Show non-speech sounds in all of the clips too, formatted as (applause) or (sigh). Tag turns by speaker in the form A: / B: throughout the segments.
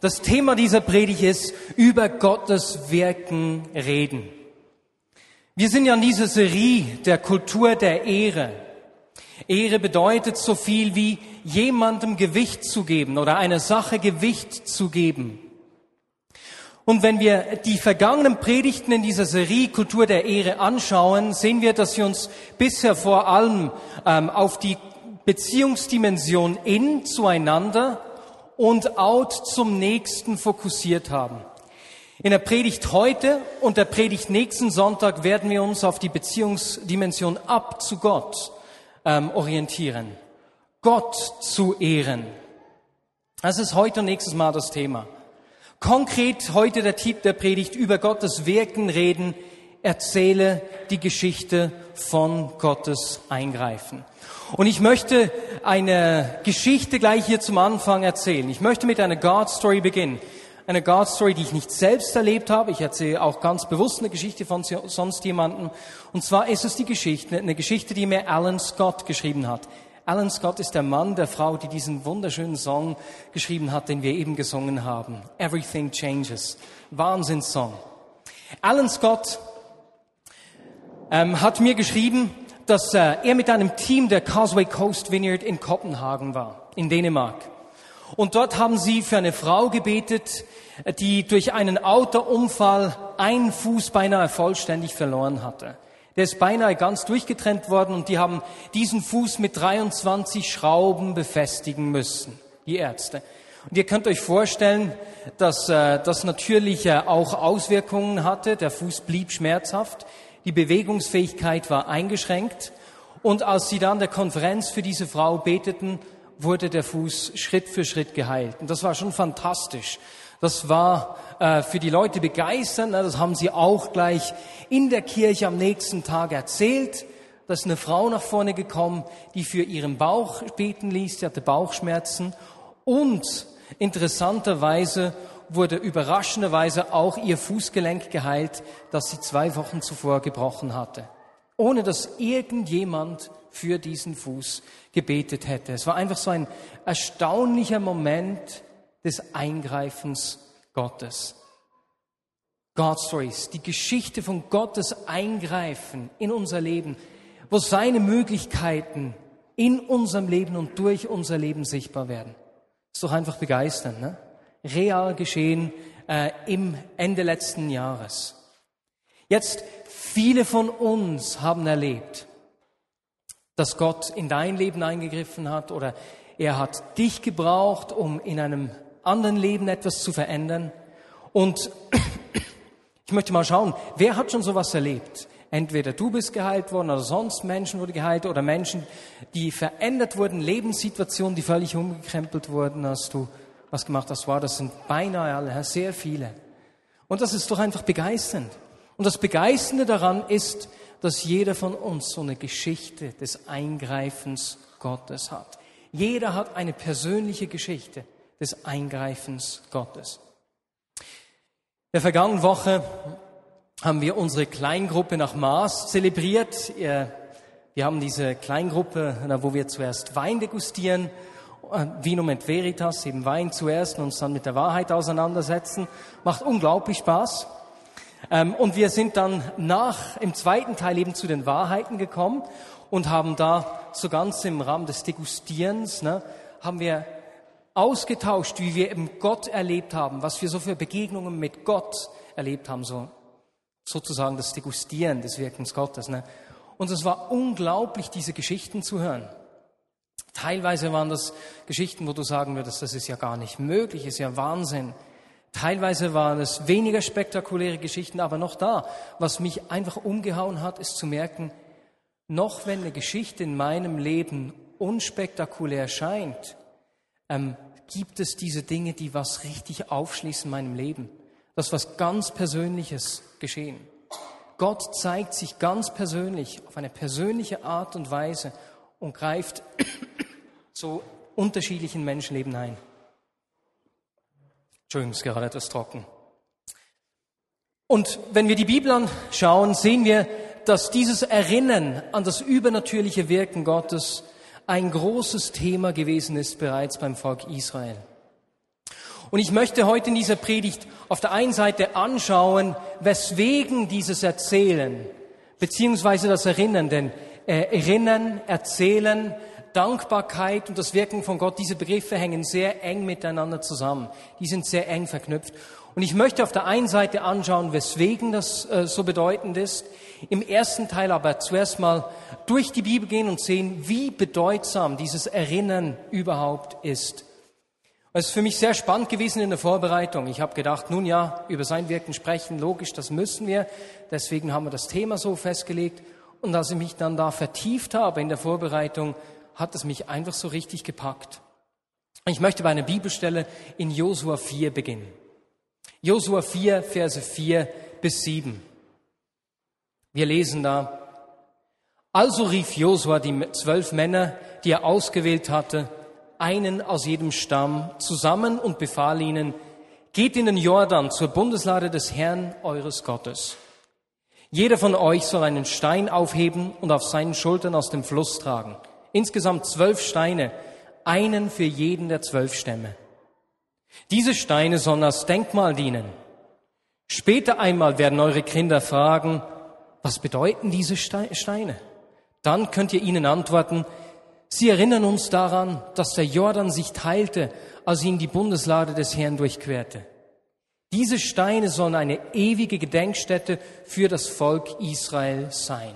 A: Das Thema dieser Predigt ist über Gottes Wirken reden. Wir sind ja in dieser Serie der Kultur der Ehre. Ehre bedeutet so viel wie jemandem Gewicht zu geben oder einer Sache Gewicht zu geben. Und wenn wir die vergangenen Predigten in dieser Serie Kultur der Ehre anschauen, sehen wir, dass wir uns bisher vor allem ähm, auf die Beziehungsdimension in zueinander und out zum Nächsten fokussiert haben. In der Predigt heute und der Predigt nächsten Sonntag werden wir uns auf die Beziehungsdimension ab zu Gott ähm, orientieren. Gott zu ehren. Das ist heute und nächstes Mal das Thema. Konkret heute der Titel der Predigt über Gottes Wirken reden, erzähle die Geschichte von Gottes Eingreifen. Und ich möchte eine Geschichte gleich hier zum Anfang erzählen. Ich möchte mit einer God Story beginnen. Eine God Story, die ich nicht selbst erlebt habe. Ich erzähle auch ganz bewusst eine Geschichte von sonst jemandem. Und zwar ist es die Geschichte, eine Geschichte, die mir Alan Scott geschrieben hat. Alan Scott ist der Mann der Frau, die diesen wunderschönen Song geschrieben hat, den wir eben gesungen haben. Everything Changes. Wahnsinnssong. Alan Scott ähm, hat mir geschrieben, dass äh, er mit einem Team der Causeway Coast Vineyard in Kopenhagen war, in Dänemark. Und dort haben sie für eine Frau gebetet, die durch einen Autounfall einen Fuß beinahe vollständig verloren hatte. Der ist beinahe ganz durchgetrennt worden und die haben diesen Fuß mit 23 Schrauben befestigen müssen, die Ärzte. Und ihr könnt euch vorstellen, dass äh, das natürlich äh, auch Auswirkungen hatte. Der Fuß blieb schmerzhaft. Die Bewegungsfähigkeit war eingeschränkt. Und als sie dann der Konferenz für diese Frau beteten, wurde der Fuß Schritt für Schritt geheilt. Und das war schon fantastisch. Das war äh, für die Leute begeisternd. Das haben sie auch gleich in der Kirche am nächsten Tag erzählt. Da ist eine Frau nach vorne gekommen, die für ihren Bauch beten ließ. Sie hatte Bauchschmerzen. Und interessanterweise wurde überraschenderweise auch ihr Fußgelenk geheilt, das sie zwei Wochen zuvor gebrochen hatte, ohne dass irgendjemand für diesen Fuß gebetet hätte. Es war einfach so ein erstaunlicher Moment des Eingreifens Gottes. God Stories, die Geschichte von Gottes Eingreifen in unser Leben, wo seine Möglichkeiten in unserem Leben und durch unser Leben sichtbar werden. Ist doch einfach begeisternd, ne? Real geschehen äh, im Ende letzten Jahres. Jetzt, viele von uns haben erlebt, dass Gott in dein Leben eingegriffen hat oder er hat dich gebraucht, um in einem anderen Leben etwas zu verändern. Und (clears throat) ich möchte mal schauen, wer hat schon sowas erlebt? Entweder du bist geheilt worden oder sonst Menschen wurden geheilt oder Menschen, die verändert wurden, Lebenssituationen, die völlig umgekrempelt wurden, hast du was gemacht hast, war, das sind beinahe alle, sehr viele. Und das ist doch einfach begeisternd. Und das Begeisternde daran ist, dass jeder von uns so eine Geschichte des Eingreifens Gottes hat. Jeder hat eine persönliche Geschichte des Eingreifens Gottes. In der vergangenen Woche haben wir unsere Kleingruppe nach Maß zelebriert. Wir haben diese Kleingruppe, wo wir zuerst Wein degustieren Vinum et Veritas, eben Wein zuerst und uns dann mit der Wahrheit auseinandersetzen. Macht unglaublich Spaß. Ähm, und wir sind dann nach, im zweiten Teil eben zu den Wahrheiten gekommen und haben da so ganz im Rahmen des Degustierens, ne, haben wir ausgetauscht, wie wir eben Gott erlebt haben, was wir so für Begegnungen mit Gott erlebt haben, so sozusagen das Degustieren des Wirkens Gottes. Ne. Und es war unglaublich, diese Geschichten zu hören. Teilweise waren das Geschichten, wo du sagen würdest, das ist ja gar nicht möglich, ist ja Wahnsinn. Teilweise waren es weniger spektakuläre Geschichten, aber noch da. Was mich einfach umgehauen hat, ist zu merken, noch wenn eine Geschichte in meinem Leben unspektakulär scheint, ähm, gibt es diese Dinge, die was richtig aufschließen in meinem Leben. Das was ganz Persönliches geschehen. Gott zeigt sich ganz persönlich, auf eine persönliche Art und Weise und greift zu unterschiedlichen Menschenleben ein. Entschuldigung, ist gerade etwas trocken. Und wenn wir die Bibel anschauen, sehen wir, dass dieses Erinnern an das übernatürliche Wirken Gottes ein großes Thema gewesen ist bereits beim Volk Israel. Und ich möchte heute in dieser Predigt auf der einen Seite anschauen, weswegen dieses Erzählen, beziehungsweise das Erinnern, denn äh, Erinnern, Erzählen, Dankbarkeit und das Wirken von Gott, diese Begriffe hängen sehr eng miteinander zusammen. Die sind sehr eng verknüpft. Und ich möchte auf der einen Seite anschauen, weswegen das äh, so bedeutend ist. Im ersten Teil aber zuerst mal durch die Bibel gehen und sehen, wie bedeutsam dieses Erinnern überhaupt ist. Es ist für mich sehr spannend gewesen in der Vorbereitung. Ich habe gedacht, nun ja, über sein Wirken sprechen, logisch, das müssen wir. Deswegen haben wir das Thema so festgelegt. Und als ich mich dann da vertieft habe in der Vorbereitung, hat es mich einfach so richtig gepackt. Ich möchte bei einer Bibelstelle in Josua 4 beginnen. Josua 4, Verse 4 bis 7. Wir lesen da, also rief Josua die zwölf Männer, die er ausgewählt hatte, einen aus jedem Stamm zusammen und befahl ihnen, geht in den Jordan zur Bundeslade des Herrn eures Gottes. Jeder von euch soll einen Stein aufheben und auf seinen Schultern aus dem Fluss tragen. Insgesamt zwölf Steine, einen für jeden der zwölf Stämme. Diese Steine sollen als Denkmal dienen. Später einmal werden eure Kinder fragen, was bedeuten diese Steine? Dann könnt ihr ihnen antworten, sie erinnern uns daran, dass der Jordan sich teilte, als ihn die Bundeslade des Herrn durchquerte. Diese Steine sollen eine ewige Gedenkstätte für das Volk Israel sein.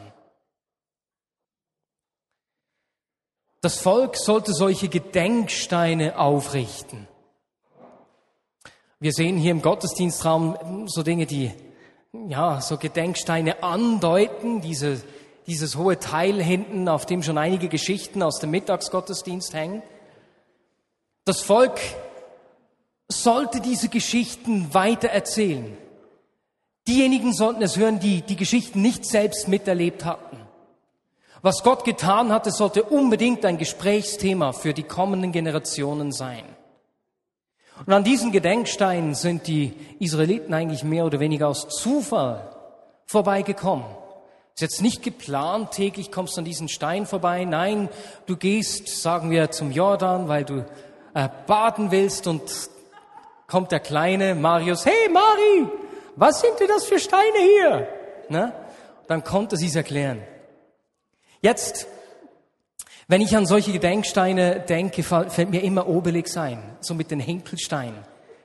A: Das Volk sollte solche Gedenksteine aufrichten. Wir sehen hier im Gottesdienstraum so Dinge, die ja so Gedenksteine andeuten, diese, dieses hohe Teil hinten, auf dem schon einige Geschichten aus dem Mittagsgottesdienst hängen. Das Volk sollte diese Geschichten weiter erzählen. Diejenigen sollten es hören, die die Geschichten nicht selbst miterlebt hatten. Was Gott getan hatte, sollte unbedingt ein Gesprächsthema für die kommenden Generationen sein. Und an diesen Gedenksteinen sind die Israeliten eigentlich mehr oder weniger aus Zufall vorbeigekommen. Ist jetzt nicht geplant, täglich kommst du an diesen Stein vorbei. Nein, du gehst, sagen wir, zum Jordan, weil du äh, baden willst und kommt der kleine Marius, hey Mari, was sind denn das für Steine hier? Ne? Dann konnte sie es erklären. Jetzt, wenn ich an solche Gedenksteine denke, fällt mir immer Obelix ein, so mit den Hinkelsteinen.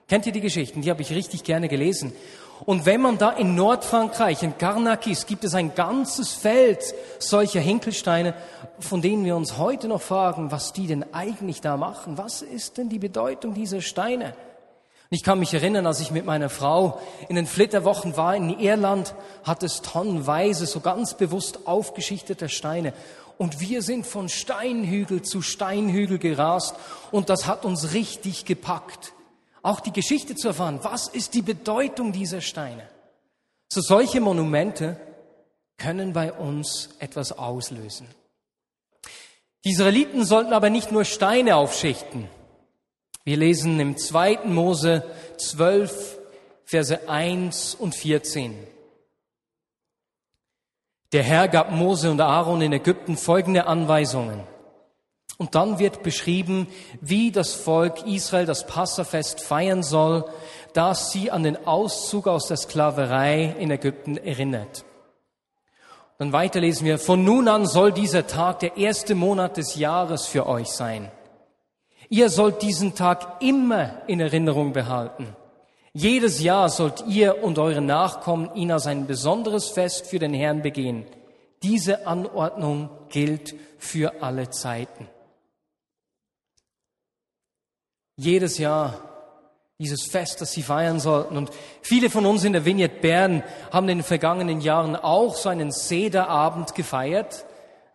A: Kennt ihr die Geschichten? Die habe ich richtig gerne gelesen. Und wenn man da in Nordfrankreich, in Garnakis, gibt es ein ganzes Feld solcher Hinkelsteine, von denen wir uns heute noch fragen, was die denn eigentlich da machen. Was ist denn die Bedeutung dieser Steine? Ich kann mich erinnern, als ich mit meiner Frau in den Flitterwochen war in Irland, hat es tonnenweise so ganz bewusst aufgeschichtete Steine. Und wir sind von Steinhügel zu Steinhügel gerast und das hat uns richtig gepackt. Auch die Geschichte zu erfahren, was ist die Bedeutung dieser Steine? So solche Monumente können bei uns etwas auslösen. Die Israeliten sollten aber nicht nur Steine aufschichten. Wir lesen im 2. Mose 12, Verse 1 und 14. Der Herr gab Mose und Aaron in Ägypten folgende Anweisungen. Und dann wird beschrieben, wie das Volk Israel das Passafest feiern soll, das sie an den Auszug aus der Sklaverei in Ägypten erinnert. Dann weiter lesen wir, von nun an soll dieser Tag der erste Monat des Jahres für euch sein. Ihr sollt diesen Tag immer in Erinnerung behalten. Jedes Jahr sollt ihr und eure Nachkommen ihn als ein besonderes Fest für den Herrn begehen. Diese Anordnung gilt für alle Zeiten. Jedes Jahr dieses Fest, das sie feiern sollten. Und viele von uns in der Vignette Bern haben in den vergangenen Jahren auch so einen Sederabend gefeiert.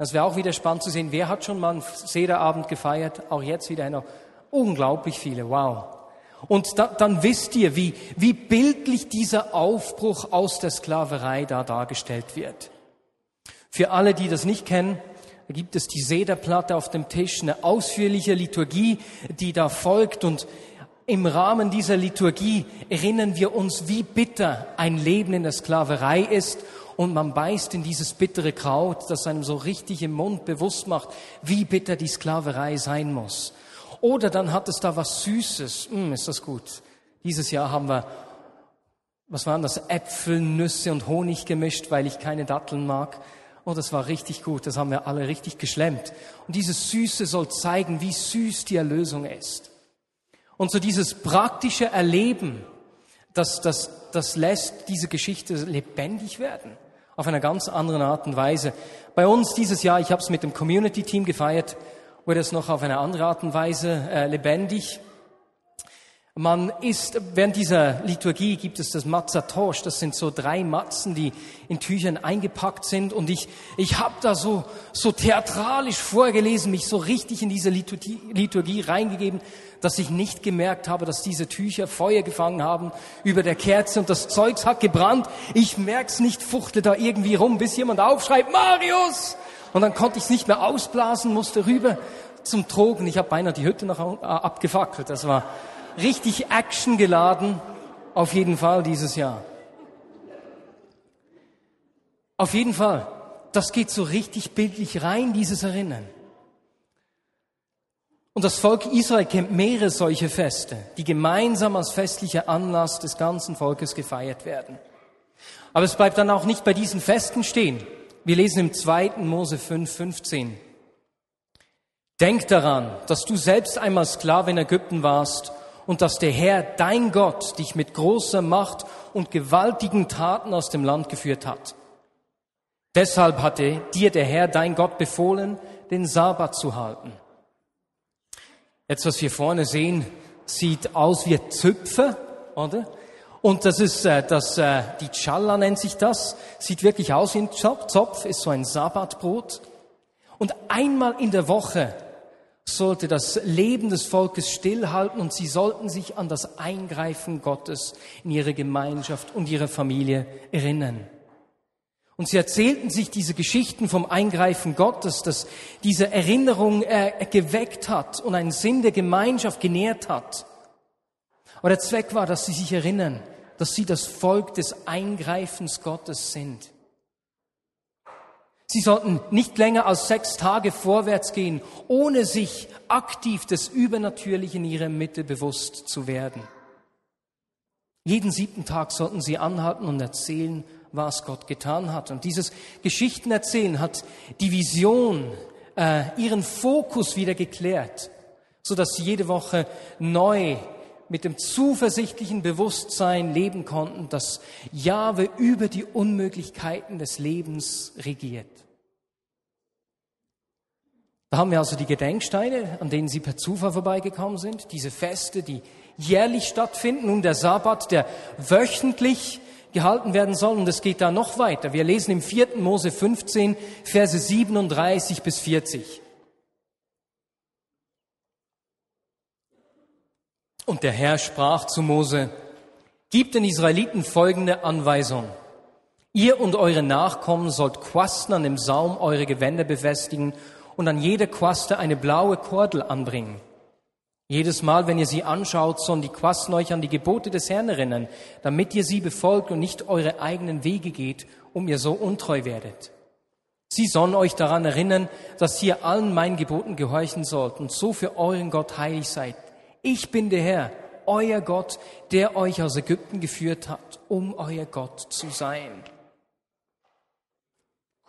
A: Das wäre auch wieder spannend zu sehen, wer hat schon mal einen Sederabend gefeiert? Auch jetzt wieder noch unglaublich viele. Wow. Und da, dann wisst ihr, wie, wie bildlich dieser Aufbruch aus der Sklaverei da dargestellt wird. Für alle, die das nicht kennen, gibt es die Sederplatte auf dem Tisch, eine ausführliche Liturgie, die da folgt und im Rahmen dieser Liturgie erinnern wir uns, wie bitter ein Leben in der Sklaverei ist und man beißt in dieses bittere Kraut, das einem so richtig im Mund bewusst macht, wie bitter die Sklaverei sein muss. Oder dann hat es da was Süßes. Mm, ist das gut. Dieses Jahr haben wir, was waren das, Äpfel, Nüsse und Honig gemischt, weil ich keine Datteln mag. Oh, das war richtig gut. Das haben wir alle richtig geschlemmt. Und dieses Süße soll zeigen, wie süß die Erlösung ist. Und so dieses praktische Erleben, das, das, das lässt diese Geschichte lebendig werden. Auf einer ganz anderen Art und Weise. Bei uns dieses Jahr, ich habe es mit dem Community-Team gefeiert, wurde es noch auf eine andere Art und Weise äh, lebendig. Man ist, während dieser Liturgie gibt es das Matzatosch, das sind so drei Matzen, die in Tüchern eingepackt sind und ich, ich habe da so, so theatralisch vorgelesen, mich so richtig in diese Liturgie, reingegeben, dass ich nicht gemerkt habe, dass diese Tücher Feuer gefangen haben über der Kerze und das Zeugs hat gebrannt. Ich merk's nicht, fuchte da irgendwie rum, bis jemand aufschreibt, Marius! Und dann konnte ich es nicht mehr ausblasen, musste rüber zum Trogen. Ich habe beinahe die Hütte noch abgefackelt. Das war richtig Action geladen, auf jeden Fall dieses Jahr. Auf jeden Fall, das geht so richtig bildlich rein, dieses Erinnern. Und das Volk Israel kennt mehrere solche Feste, die gemeinsam als festlicher Anlass des ganzen Volkes gefeiert werden. Aber es bleibt dann auch nicht bei diesen Festen stehen. Wir lesen im 2. Mose 5, 15. Denk daran, dass du selbst einmal Sklave in Ägypten warst und dass der Herr, dein Gott, dich mit großer Macht und gewaltigen Taten aus dem Land geführt hat. Deshalb hatte dir der Herr, dein Gott, befohlen, den Sabbat zu halten. Jetzt, was wir vorne sehen, sieht aus wie Zöpfe, oder? Und das ist äh, das, äh, die Challa nennt sich das, sieht wirklich aus wie ein Zopf, ist so ein Sabbatbrot. Und einmal in der Woche sollte das Leben des Volkes stillhalten und sie sollten sich an das Eingreifen Gottes in ihre Gemeinschaft und ihre Familie erinnern. Und sie erzählten sich diese Geschichten vom Eingreifen Gottes, das diese Erinnerung äh, geweckt hat und einen Sinn der Gemeinschaft genährt hat. Aber der Zweck war, dass sie sich erinnern, dass sie das Volk des Eingreifens Gottes sind. Sie sollten nicht länger als sechs Tage vorwärts gehen, ohne sich aktiv des Übernatürlichen in ihrer Mitte bewusst zu werden. Jeden siebten Tag sollten sie anhalten und erzählen, was Gott getan hat. Und dieses Geschichtenerzählen hat die Vision, äh, ihren Fokus wieder geklärt, so dass sie jede Woche neu mit dem zuversichtlichen Bewusstsein leben konnten, dass Jahwe über die Unmöglichkeiten des Lebens regiert. Da haben wir also die Gedenksteine, an denen sie per Zufall vorbeigekommen sind, diese Feste, die jährlich stattfinden, und der Sabbat, der wöchentlich gehalten werden soll. Und es geht da noch weiter. Wir lesen im 4. Mose 15, Verse 37 bis 40. Und der Herr sprach zu Mose, Gib den Israeliten folgende Anweisung. Ihr und eure Nachkommen sollt Quasten an dem Saum eure Gewänder befestigen und an jeder Quaste eine blaue Kordel anbringen. Jedes Mal, wenn ihr sie anschaut, sollen die Quasten euch an die Gebote des Herrn erinnern, damit ihr sie befolgt und nicht eure eigenen Wege geht, um ihr so untreu werdet. Sie sollen euch daran erinnern, dass ihr allen meinen Geboten gehorchen sollt und so für euren Gott heilig seid. Ich bin der Herr, euer Gott, der euch aus Ägypten geführt hat, um euer Gott zu sein.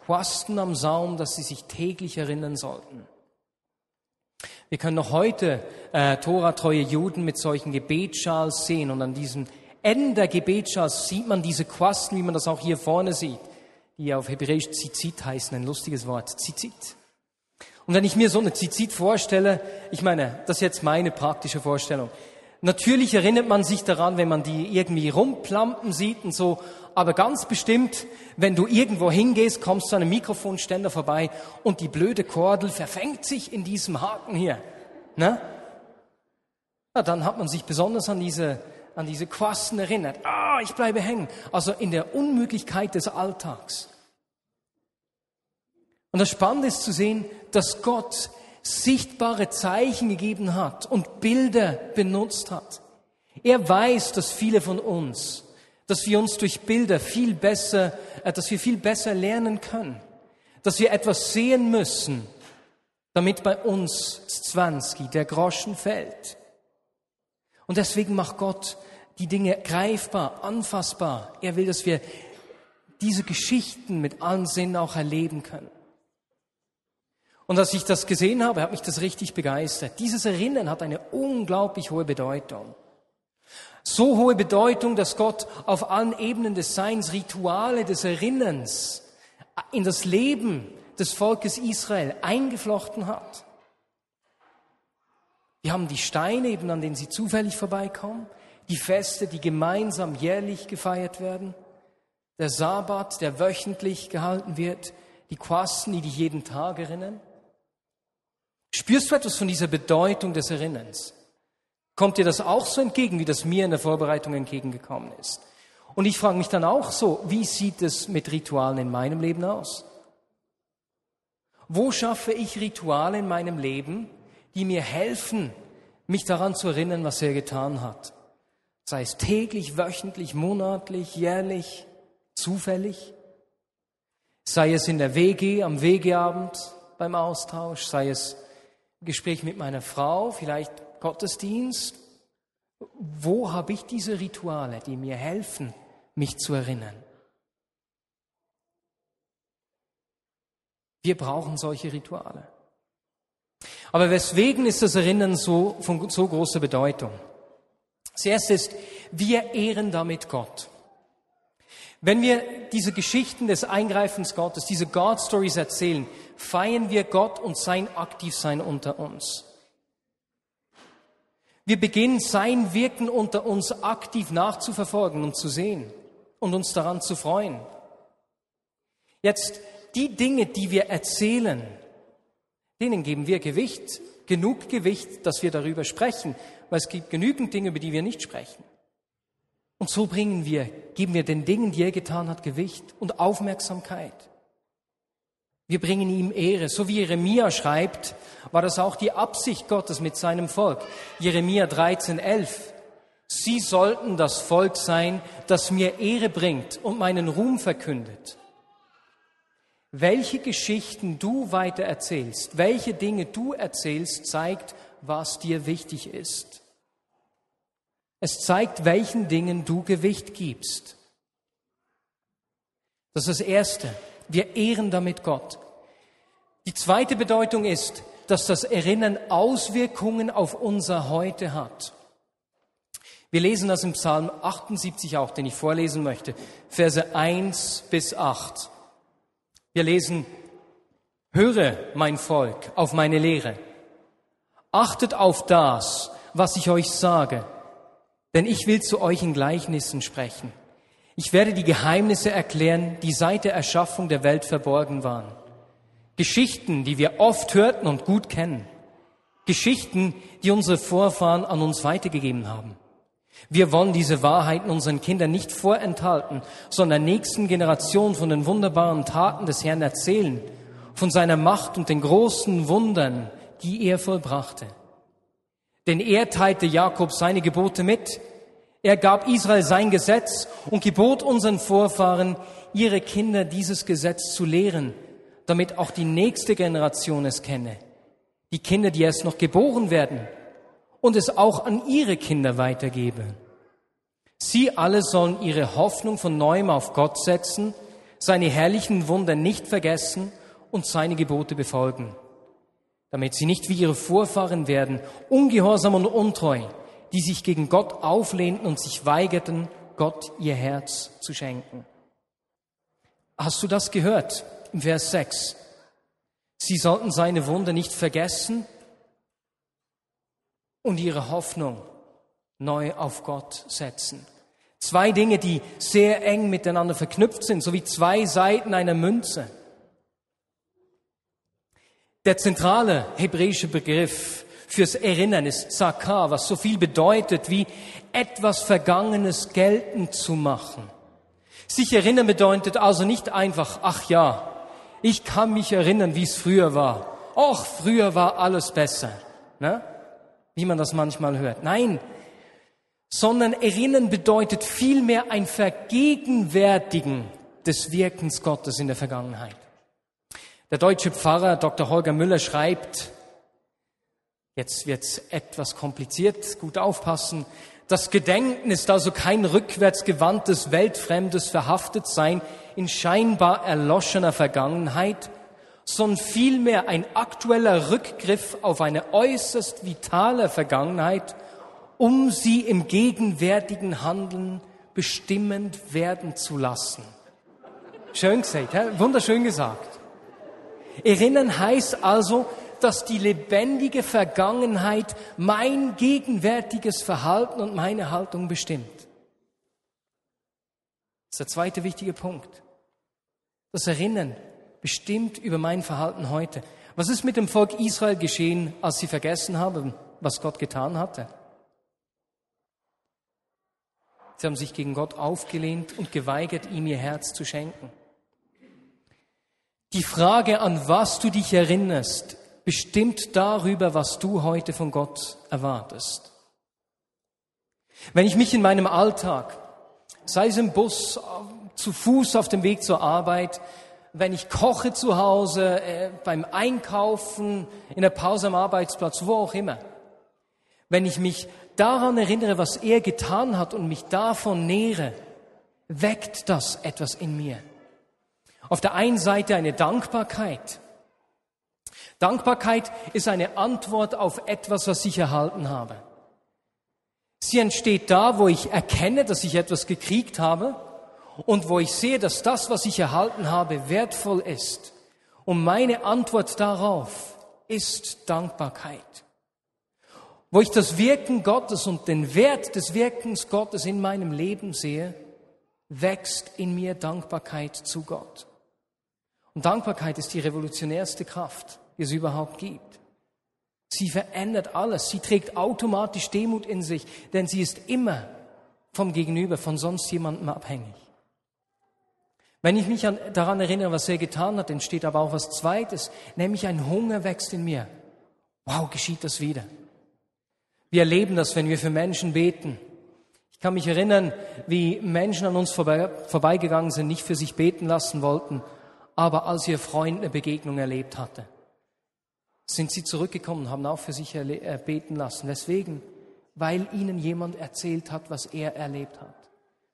A: Quasten am Saum, dass sie sich täglich erinnern sollten. Wir können noch heute äh, Toratreue Juden mit solchen Gebetsschals sehen und an diesem Ende der Gebetsschals sieht man diese Quasten, wie man das auch hier vorne sieht, die auf Hebräisch Zizit heißen, ein lustiges Wort, Zizit. Und wenn ich mir so eine Zizit vorstelle, ich meine, das ist jetzt meine praktische Vorstellung. Natürlich erinnert man sich daran, wenn man die irgendwie rumplampen sieht und so, aber ganz bestimmt, wenn du irgendwo hingehst, kommst du an einem Mikrofonständer vorbei und die blöde Kordel verfängt sich in diesem Haken hier. Ne? Na, dann hat man sich besonders an diese, an diese Quasten erinnert. Ah, ich bleibe hängen. Also in der Unmöglichkeit des Alltags. Und das Spannende ist zu sehen, dass Gott sichtbare Zeichen gegeben hat und Bilder benutzt hat. Er weiß, dass viele von uns, dass wir uns durch Bilder viel besser, äh, dass wir viel besser lernen können, dass wir etwas sehen müssen, damit bei uns Zwanski der Groschen fällt. Und deswegen macht Gott die Dinge greifbar, anfassbar. Er will, dass wir diese Geschichten mit allen Sinnen auch erleben können. Und als ich das gesehen habe, hat mich das richtig begeistert. Dieses Erinnern hat eine unglaublich hohe Bedeutung. So hohe Bedeutung, dass Gott auf allen Ebenen des Seins Rituale des Erinnerns in das Leben des Volkes Israel eingeflochten hat. Wir haben die Steine, eben an denen sie zufällig vorbeikommen, die Feste, die gemeinsam jährlich gefeiert werden, der Sabbat, der wöchentlich gehalten wird, die Quasten, die dich jeden Tag erinnern. Spürst du etwas von dieser Bedeutung des Erinnerns? Kommt dir das auch so entgegen, wie das mir in der Vorbereitung entgegengekommen ist? Und ich frage mich dann auch so, wie sieht es mit Ritualen in meinem Leben aus? Wo schaffe ich Rituale in meinem Leben, die mir helfen, mich daran zu erinnern, was er getan hat? Sei es täglich, wöchentlich, monatlich, jährlich, zufällig? Sei es in der WG, am WG-Abend beim Austausch, sei es Gespräch mit meiner Frau, vielleicht Gottesdienst. Wo habe ich diese Rituale, die mir helfen, mich zu erinnern? Wir brauchen solche Rituale. Aber weswegen ist das Erinnern so von so großer Bedeutung? Das erste ist, wir ehren damit Gott. Wenn wir diese Geschichten des Eingreifens Gottes, diese God Stories erzählen, feiern wir Gott und sein Aktivsein unter uns. Wir beginnen sein Wirken unter uns aktiv nachzuverfolgen und zu sehen und uns daran zu freuen. Jetzt die Dinge, die wir erzählen, denen geben wir Gewicht, genug Gewicht, dass wir darüber sprechen, weil es gibt genügend Dinge, über die wir nicht sprechen. Und so bringen wir, geben wir den Dingen, die er getan hat, Gewicht und Aufmerksamkeit. Wir bringen ihm Ehre. So wie Jeremia schreibt, war das auch die Absicht Gottes mit seinem Volk. Jeremia 13, 11. Sie sollten das Volk sein, das mir Ehre bringt und meinen Ruhm verkündet. Welche Geschichten du weiter erzählst, welche Dinge du erzählst, zeigt, was dir wichtig ist. Es zeigt, welchen Dingen du Gewicht gibst. Das ist das Erste. Wir ehren damit Gott. Die zweite Bedeutung ist, dass das Erinnern Auswirkungen auf unser Heute hat. Wir lesen das im Psalm 78 auch, den ich vorlesen möchte, Verse 1 bis 8. Wir lesen, höre mein Volk auf meine Lehre. Achtet auf das, was ich euch sage denn ich will zu euch in Gleichnissen sprechen. Ich werde die Geheimnisse erklären, die seit der Erschaffung der Welt verborgen waren. Geschichten, die wir oft hörten und gut kennen. Geschichten, die unsere Vorfahren an uns weitergegeben haben. Wir wollen diese Wahrheiten unseren Kindern nicht vorenthalten, sondern nächsten Generationen von den wunderbaren Taten des Herrn erzählen, von seiner Macht und den großen Wundern, die er vollbrachte. Denn er teilte Jakob seine Gebote mit. Er gab Israel sein Gesetz und gebot unseren Vorfahren, ihre Kinder dieses Gesetz zu lehren, damit auch die nächste Generation es kenne. Die Kinder, die erst noch geboren werden und es auch an ihre Kinder weitergebe. Sie alle sollen ihre Hoffnung von neuem auf Gott setzen, seine herrlichen Wunder nicht vergessen und seine Gebote befolgen damit sie nicht wie ihre Vorfahren werden, ungehorsam und untreu, die sich gegen Gott auflehnten und sich weigerten, Gott ihr Herz zu schenken. Hast du das gehört im Vers 6? Sie sollten seine Wunder nicht vergessen und ihre Hoffnung neu auf Gott setzen. Zwei Dinge, die sehr eng miteinander verknüpft sind, so wie zwei Seiten einer Münze. Der zentrale hebräische Begriff fürs Erinnern ist Zakar, was so viel bedeutet wie etwas Vergangenes geltend zu machen. Sich erinnern bedeutet also nicht einfach, ach ja, ich kann mich erinnern, wie es früher war. Och, früher war alles besser. Ne? Wie man das manchmal hört. Nein, sondern erinnern bedeutet vielmehr ein Vergegenwärtigen des Wirkens Gottes in der Vergangenheit. Der deutsche Pfarrer Dr. Holger Müller schreibt, jetzt wird's etwas kompliziert, gut aufpassen, das Gedenken ist also kein rückwärtsgewandtes, weltfremdes Verhaftetsein in scheinbar erloschener Vergangenheit, sondern vielmehr ein aktueller Rückgriff auf eine äußerst vitale Vergangenheit, um sie im gegenwärtigen Handeln bestimmend werden zu lassen. Schön gesagt, wunderschön gesagt. Erinnern heißt also, dass die lebendige Vergangenheit mein gegenwärtiges Verhalten und meine Haltung bestimmt. Das ist der zweite wichtige Punkt. Das Erinnern bestimmt über mein Verhalten heute. Was ist mit dem Volk Israel geschehen, als sie vergessen haben, was Gott getan hatte? Sie haben sich gegen Gott aufgelehnt und geweigert, ihm ihr Herz zu schenken. Die Frage, an was du dich erinnerst, bestimmt darüber, was du heute von Gott erwartest. Wenn ich mich in meinem Alltag, sei es im Bus, zu Fuß auf dem Weg zur Arbeit, wenn ich koche zu Hause, äh, beim Einkaufen, in der Pause am Arbeitsplatz, wo auch immer, wenn ich mich daran erinnere, was er getan hat und mich davon nähere, weckt das etwas in mir. Auf der einen Seite eine Dankbarkeit. Dankbarkeit ist eine Antwort auf etwas, was ich erhalten habe. Sie entsteht da, wo ich erkenne, dass ich etwas gekriegt habe und wo ich sehe, dass das, was ich erhalten habe, wertvoll ist. Und meine Antwort darauf ist Dankbarkeit. Wo ich das Wirken Gottes und den Wert des Wirkens Gottes in meinem Leben sehe, wächst in mir Dankbarkeit zu Gott. Und Dankbarkeit ist die revolutionärste Kraft, die es überhaupt gibt. Sie verändert alles. Sie trägt automatisch Demut in sich, denn sie ist immer vom Gegenüber, von sonst jemandem abhängig. Wenn ich mich an, daran erinnere, was er getan hat, entsteht aber auch was Zweites, nämlich ein Hunger wächst in mir. Wow, geschieht das wieder. Wir erleben das, wenn wir für Menschen beten. Ich kann mich erinnern, wie Menschen an uns vorbei, vorbeigegangen sind, nicht für sich beten lassen wollten, aber als ihr Freund eine Begegnung erlebt hatte, sind sie zurückgekommen haben auch für sich äh, beten lassen. Weswegen? Weil ihnen jemand erzählt hat, was er erlebt hat.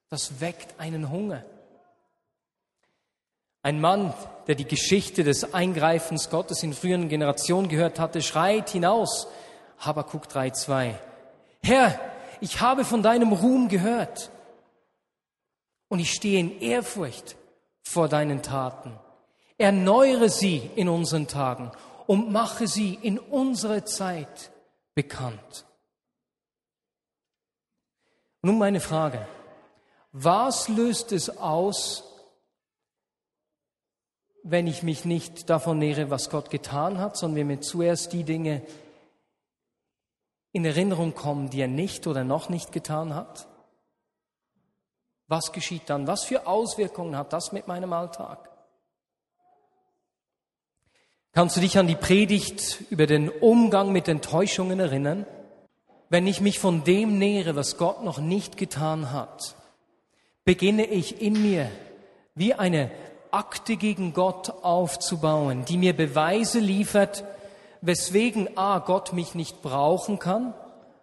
A: Das weckt einen Hunger. Ein Mann, der die Geschichte des Eingreifens Gottes in früheren Generationen gehört hatte, schreit hinaus, Habakuk 3,2. Herr, ich habe von deinem Ruhm gehört und ich stehe in Ehrfurcht vor deinen Taten. Erneuere sie in unseren Tagen und mache sie in unserer Zeit bekannt. Nun meine Frage. Was löst es aus, wenn ich mich nicht davon nähere, was Gott getan hat, sondern wenn mir zuerst die Dinge in Erinnerung kommen, die er nicht oder noch nicht getan hat? Was geschieht dann? Was für Auswirkungen hat das mit meinem Alltag? Kannst du dich an die Predigt über den Umgang mit Enttäuschungen erinnern? Wenn ich mich von dem nähere, was Gott noch nicht getan hat, beginne ich in mir wie eine Akte gegen Gott aufzubauen, die mir Beweise liefert, weswegen A, Gott mich nicht brauchen kann,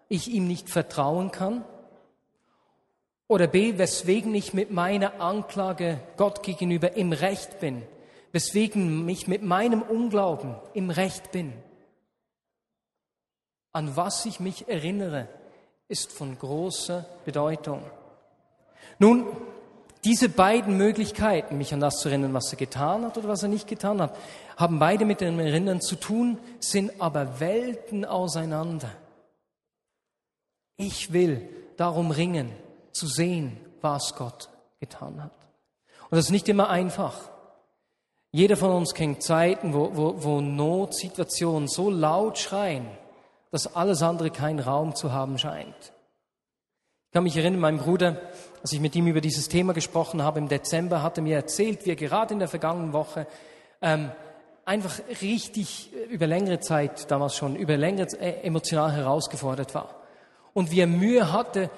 A: ich ihm nicht vertrauen kann, oder B, weswegen ich mit meiner Anklage Gott gegenüber im Recht bin, weswegen ich mit meinem Unglauben im Recht bin. An was ich mich erinnere, ist von großer Bedeutung. Nun, diese beiden Möglichkeiten, mich an das zu erinnern, was er getan hat oder was er nicht getan hat, haben beide mit dem Erinnern zu tun, sind aber Welten auseinander. Ich will darum ringen, zu sehen, was Gott getan hat. Und das ist nicht immer einfach. Jeder von uns kennt Zeiten, wo, wo, wo Notsituationen so laut schreien, dass alles andere keinen Raum zu haben scheint. Ich kann mich erinnern, mein Bruder, als ich mit ihm über dieses Thema gesprochen habe im Dezember, hatte mir erzählt, wie er gerade in der vergangenen Woche ähm, einfach richtig äh, über längere Zeit, damals schon, über längere äh, emotional herausgefordert war. Und wie er Mühe hatte,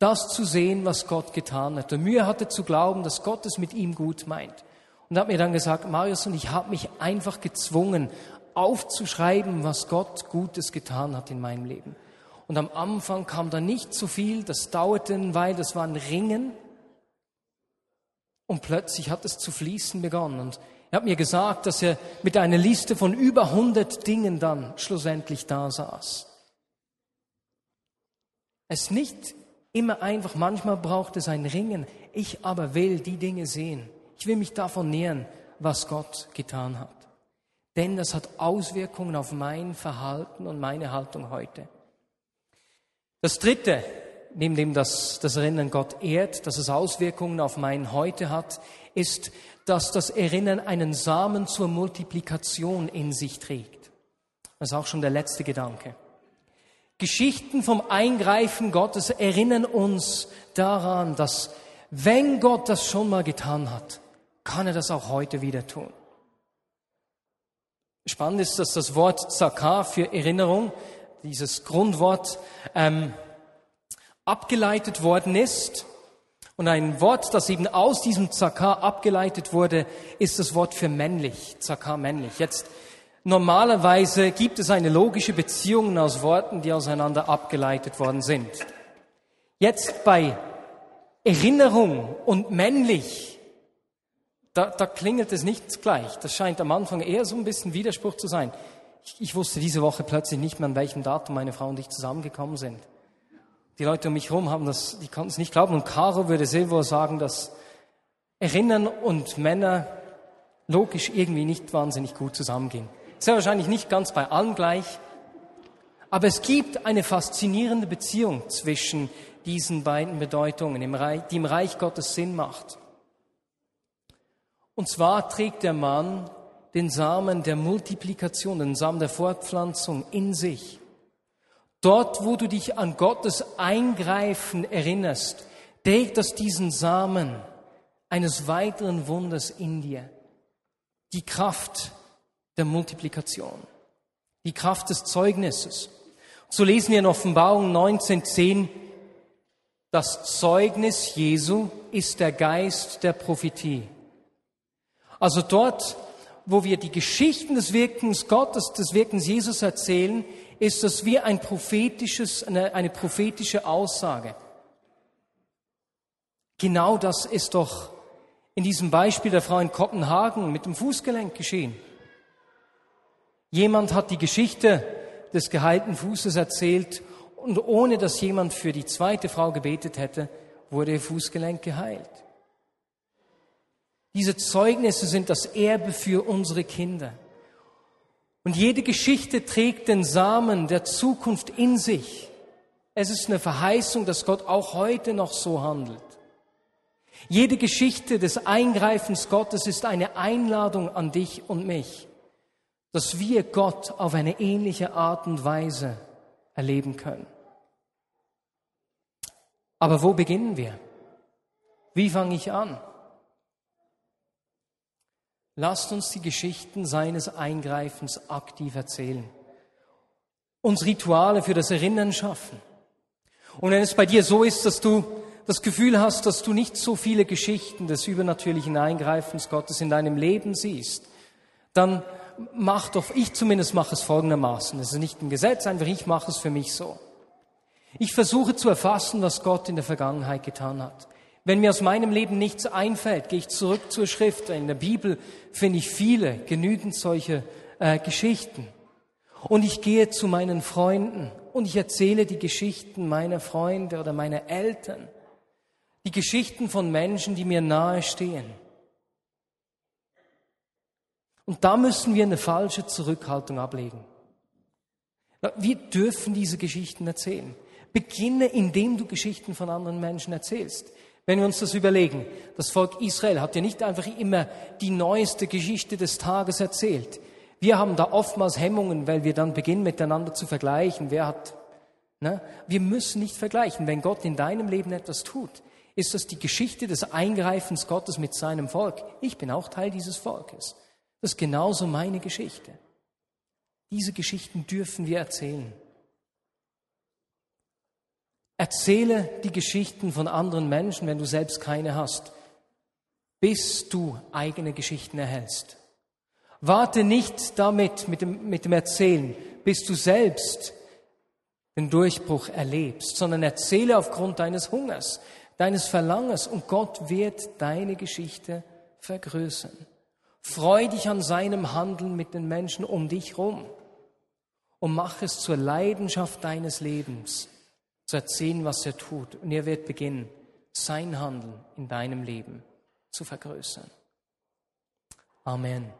A: das zu sehen, was Gott getan hat. Und Mühe hatte zu glauben, dass Gott es mit ihm gut meint. Und hat mir dann gesagt, Marius, und ich habe mich einfach gezwungen, aufzuschreiben, was Gott Gutes getan hat in meinem Leben. Und am Anfang kam da nicht so viel, das dauerte eine Weile, das war ein Ringen. Und plötzlich hat es zu fließen begonnen. Und er hat mir gesagt, dass er mit einer Liste von über 100 Dingen dann schlussendlich da saß. Es ist nicht immer einfach, manchmal braucht es ein Ringen. Ich aber will die Dinge sehen. Ich will mich davon nähern, was Gott getan hat. Denn das hat Auswirkungen auf mein Verhalten und meine Haltung heute. Das Dritte, neben dem das, das Erinnern Gott ehrt, dass es Auswirkungen auf mein Heute hat, ist, dass das Erinnern einen Samen zur Multiplikation in sich trägt. Das ist auch schon der letzte Gedanke. Geschichten vom Eingreifen Gottes erinnern uns daran, dass wenn Gott das schon mal getan hat, kann er das auch heute wieder tun. Spannend ist, dass das Wort Zakar für Erinnerung, dieses Grundwort, ähm, abgeleitet worden ist. Und ein Wort, das eben aus diesem Zakar abgeleitet wurde, ist das Wort für männlich, Zakar männlich. Jetzt Normalerweise gibt es eine logische Beziehung aus Worten, die auseinander abgeleitet worden sind. Jetzt bei Erinnerung und männlich, da, da klingelt es nicht gleich. Das scheint am Anfang eher so ein bisschen Widerspruch zu sein. Ich, ich wusste diese Woche plötzlich nicht mehr, an welchem Datum meine Frau und ich zusammengekommen sind. Die Leute um mich herum haben das, die konnten es nicht glauben. Und Caro würde Silvo sagen, dass Erinnern und Männer logisch irgendwie nicht wahnsinnig gut zusammengehen. Sehr wahrscheinlich nicht ganz bei allen gleich, aber es gibt eine faszinierende Beziehung zwischen diesen beiden Bedeutungen, die im Reich Gottes Sinn macht. Und zwar trägt der Mann den Samen der Multiplikation, den Samen der Fortpflanzung in sich. Dort, wo du dich an Gottes Eingreifen erinnerst, trägt das diesen Samen eines weiteren Wunders in dir. Die Kraft der Multiplikation, die Kraft des Zeugnisses. So lesen wir in Offenbarung 19.10, das Zeugnis Jesu ist der Geist der Prophetie. Also dort, wo wir die Geschichten des Wirkens Gottes, des Wirkens Jesus erzählen, ist das wie ein prophetisches, eine, eine prophetische Aussage. Genau das ist doch in diesem Beispiel der Frau in Kopenhagen mit dem Fußgelenk geschehen. Jemand hat die Geschichte des geheilten Fußes erzählt und ohne dass jemand für die zweite Frau gebetet hätte, wurde ihr Fußgelenk geheilt. Diese Zeugnisse sind das Erbe für unsere Kinder. Und jede Geschichte trägt den Samen der Zukunft in sich. Es ist eine Verheißung, dass Gott auch heute noch so handelt. Jede Geschichte des Eingreifens Gottes ist eine Einladung an dich und mich dass wir Gott auf eine ähnliche Art und Weise erleben können. Aber wo beginnen wir? Wie fange ich an? Lasst uns die Geschichten seines Eingreifens aktiv erzählen. Uns Rituale für das Erinnern schaffen. Und wenn es bei dir so ist, dass du das Gefühl hast, dass du nicht so viele Geschichten des übernatürlichen Eingreifens Gottes in deinem Leben siehst, dann mach doch, ich zumindest mache es folgendermaßen. Es ist nicht ein Gesetz, einfach ich mache es für mich so. Ich versuche zu erfassen, was Gott in der Vergangenheit getan hat. Wenn mir aus meinem Leben nichts einfällt, gehe ich zurück zur Schrift. In der Bibel finde ich viele, genügend solche äh, Geschichten. Und ich gehe zu meinen Freunden und ich erzähle die Geschichten meiner Freunde oder meiner Eltern. Die Geschichten von Menschen, die mir nahe stehen. Und da müssen wir eine falsche Zurückhaltung ablegen. Wir dürfen diese Geschichten erzählen. Beginne, indem du Geschichten von anderen Menschen erzählst. Wenn wir uns das überlegen, das Volk Israel hat ja nicht einfach immer die neueste Geschichte des Tages erzählt. Wir haben da oftmals Hemmungen, weil wir dann beginnen miteinander zu vergleichen. Wer hat, ne? Wir müssen nicht vergleichen. Wenn Gott in deinem Leben etwas tut, ist das die Geschichte des Eingreifens Gottes mit seinem Volk. Ich bin auch Teil dieses Volkes. Das ist genauso meine Geschichte. Diese Geschichten dürfen wir erzählen. Erzähle die Geschichten von anderen Menschen, wenn du selbst keine hast. bis du eigene Geschichten erhältst. Warte nicht damit, mit dem, mit dem Erzählen, bis du selbst den Durchbruch erlebst, sondern erzähle aufgrund deines Hungers, deines Verlangens und Gott wird deine Geschichte vergrößern. Freu dich an seinem Handeln mit den Menschen um dich rum und mach es zur Leidenschaft deines Lebens, zu erzählen, was er tut. Und er wird beginnen, sein Handeln in deinem Leben zu vergrößern. Amen.